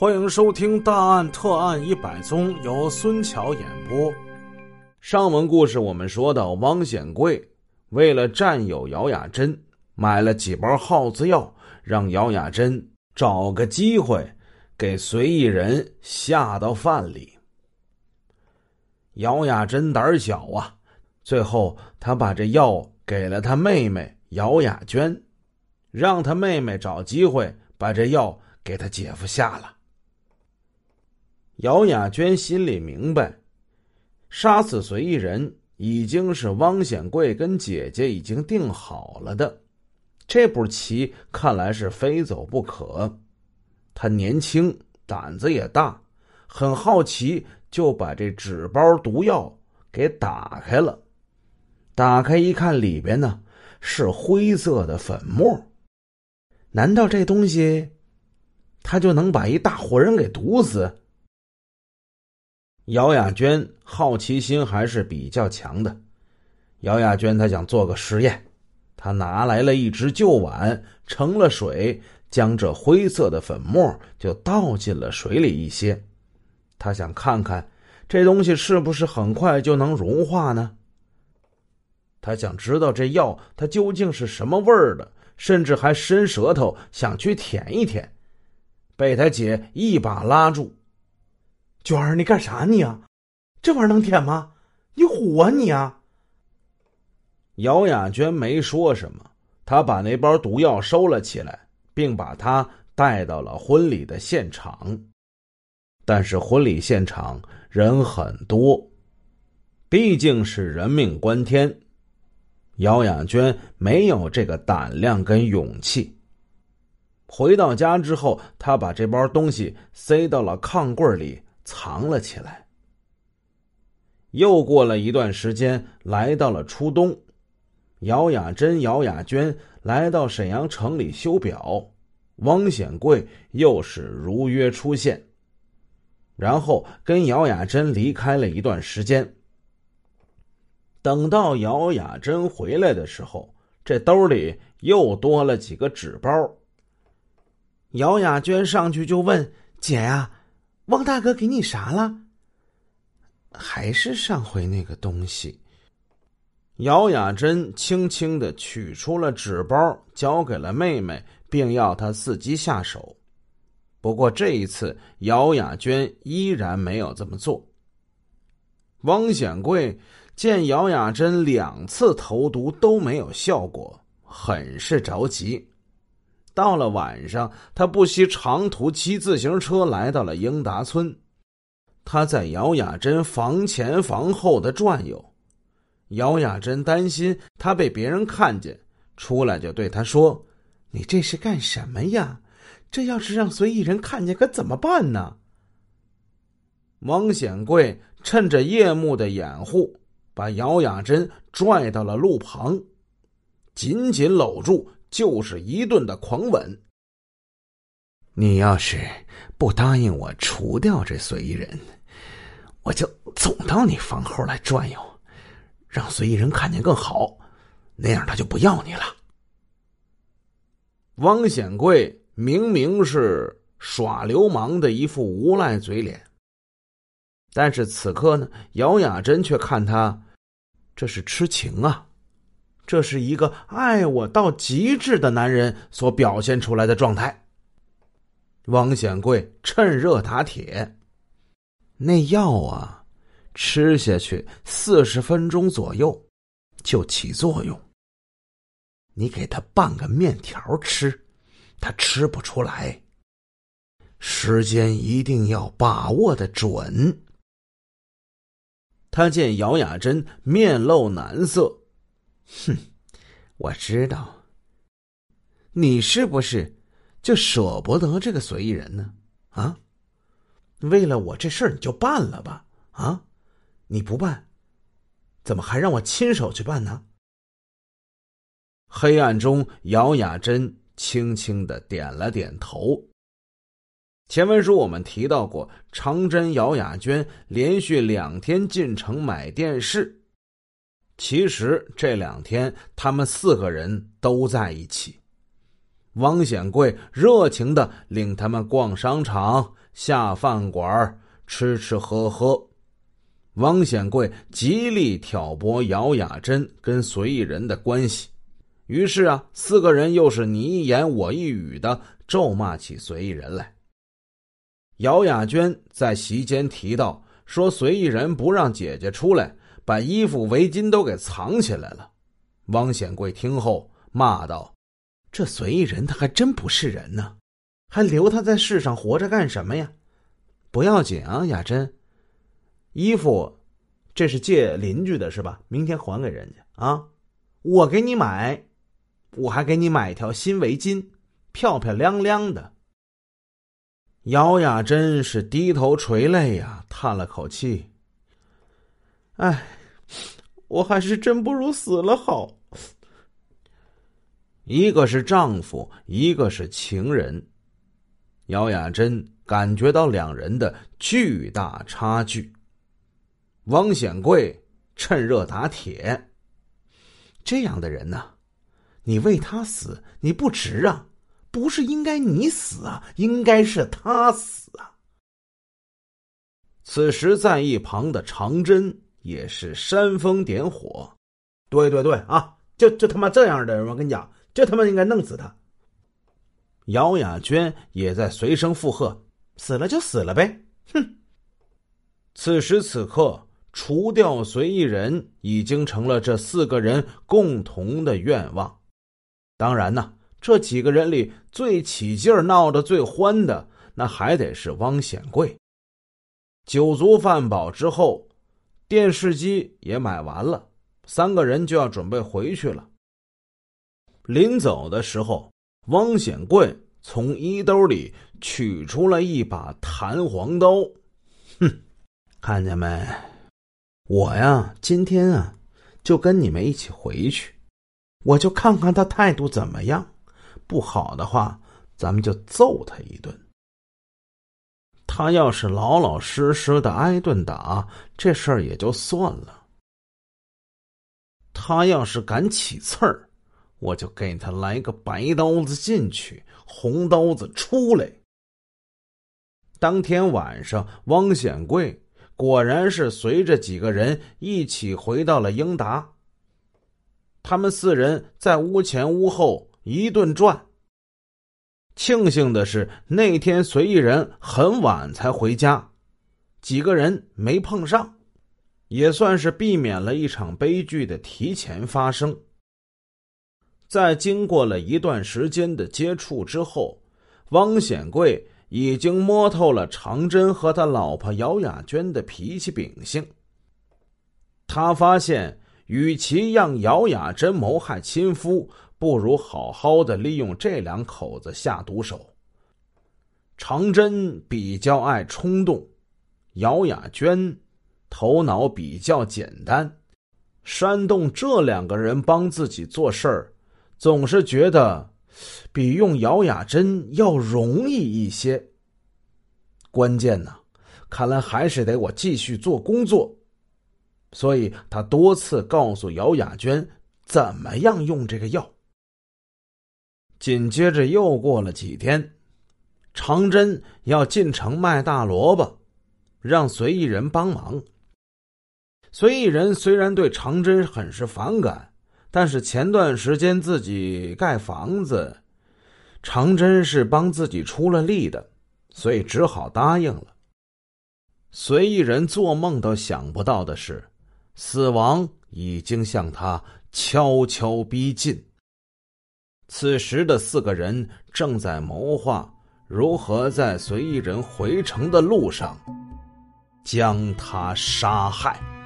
欢迎收听《大案特案一百宗》，由孙桥演播。上文故事我们说到，汪显贵为了占有姚雅珍，买了几包耗子药，让姚雅珍找个机会给随意人下到饭里。姚雅珍胆小啊，最后他把这药给了他妹妹姚雅娟，让他妹妹找机会把这药给他姐夫下了。姚雅娟心里明白，杀死随意人已经是汪显贵跟姐姐已经定好了的，这步棋看来是非走不可。他年轻，胆子也大，很好奇，就把这纸包毒药给打开了。打开一看，里边呢是灰色的粉末。难道这东西，他就能把一大活人给毒死？姚雅娟好奇心还是比较强的。姚雅娟她想做个实验，她拿来了一只旧碗，盛了水，将这灰色的粉末就倒进了水里一些。她想看看这东西是不是很快就能融化呢？她想知道这药它究竟是什么味儿的，甚至还伸舌头想去舔一舔，被他姐一把拉住。娟儿，你干啥你啊？这玩意儿能舔吗？你唬啊你啊！姚雅娟没说什么，她把那包毒药收了起来，并把它带到了婚礼的现场。但是婚礼现场人很多，毕竟是人命关天，姚雅娟没有这个胆量跟勇气。回到家之后，她把这包东西塞到了炕柜里。藏了起来。又过了一段时间，来到了初冬，姚雅珍、姚雅娟来到沈阳城里修表，汪显贵又是如约出现，然后跟姚雅珍离开了一段时间。等到姚雅珍回来的时候，这兜里又多了几个纸包。姚雅娟上去就问：“姐呀。”汪大哥给你啥了？还是上回那个东西。姚雅珍轻轻的取出了纸包，交给了妹妹，并要她伺机下手。不过这一次，姚雅娟依然没有这么做。汪显贵见姚雅珍两次投毒都没有效果，很是着急。到了晚上，他不惜长途骑自行车来到了英达村。他在姚雅珍房前房后的转悠。姚雅珍担心他被别人看见，出来就对他说：“你这是干什么呀？这要是让随意人看见，可怎么办呢？”王显贵趁着夜幕的掩护，把姚雅珍拽到了路旁，紧紧搂住。就是一顿的狂吻。你要是不答应我除掉这随意人，我就总到你房后来转悠，让随意人看见更好，那样他就不要你了。汪显贵明明是耍流氓的一副无赖嘴脸，但是此刻呢，姚雅珍却看他这是痴情啊。这是一个爱我到极致的男人所表现出来的状态。汪显贵趁热打铁，那药啊，吃下去四十分钟左右就起作用。你给他半个面条吃，他吃不出来。时间一定要把握的准。他见姚雅珍面露难色。哼，我知道，你是不是就舍不得这个随意人呢？啊，为了我这事儿你就办了吧？啊，你不办，怎么还让我亲手去办呢？黑暗中，姚雅珍轻轻的点了点头。前文书我们提到过，长针姚雅娟连续两天进城买电视。其实这两天他们四个人都在一起。王显贵热情的领他们逛商场、下饭馆、吃吃喝喝。王显贵极力挑拨姚雅珍跟随意人的关系，于是啊，四个人又是你一言我一语的咒骂起随意人来。姚雅娟在席间提到说，随意人不让姐姐出来，把衣服围巾都给藏起来了。王显贵听后骂道。这随意人他还真不是人呢，还留他在世上活着干什么呀？不要紧啊，雅珍，衣服这是借邻居的是吧？明天还给人家啊！我给你买，我还给你买一条新围巾，漂漂亮亮的。姚雅珍是低头垂泪呀，叹了口气：“哎，我还是真不如死了好。”一个是丈夫，一个是情人，姚雅珍感觉到两人的巨大差距。王显贵趁热打铁：“这样的人呢，你为他死，你不值啊！不是应该你死啊，应该是他死啊！”此时在一旁的长针也是煽风点火：“对对对啊，就就他妈这样的人，我跟你讲。”就他妈应该弄死他！姚雅娟也在随声附和：“死了就死了呗！”哼。此时此刻，除掉随意人已经成了这四个人共同的愿望。当然呢，这几个人里最起劲儿、闹得最欢的，那还得是汪显贵。酒足饭饱之后，电视机也买完了，三个人就要准备回去了。临走的时候，汪显贵从衣兜里取出了一把弹簧刀，哼，看见没？我呀，今天啊，就跟你们一起回去，我就看看他态度怎么样。不好的话，咱们就揍他一顿。他要是老老实实的挨顿打，这事儿也就算了。他要是敢起刺儿，我就给他来个白刀子进去，红刀子出来。当天晚上，汪显贵果然是随着几个人一起回到了英达。他们四人在屋前屋后一顿转。庆幸的是，那天随意人很晚才回家，几个人没碰上，也算是避免了一场悲剧的提前发生。在经过了一段时间的接触之后，汪显贵已经摸透了长真和他老婆姚雅娟的脾气秉性。他发现，与其让姚雅珍谋害亲夫，不如好好的利用这两口子下毒手。长真比较爱冲动，姚雅娟头脑比较简单，煽动这两个人帮自己做事儿。总是觉得比用姚雅珍要容易一些。关键呢，看来还是得我继续做工作。所以他多次告诉姚雅娟怎么样用这个药。紧接着又过了几天，长真要进城卖大萝卜，让随意人帮忙。随意人虽然对长针很是反感。但是前段时间自己盖房子，长真是帮自己出了力的，所以只好答应了。随意人做梦都想不到的是，死亡已经向他悄悄逼近。此时的四个人正在谋划如何在随一人回城的路上将他杀害。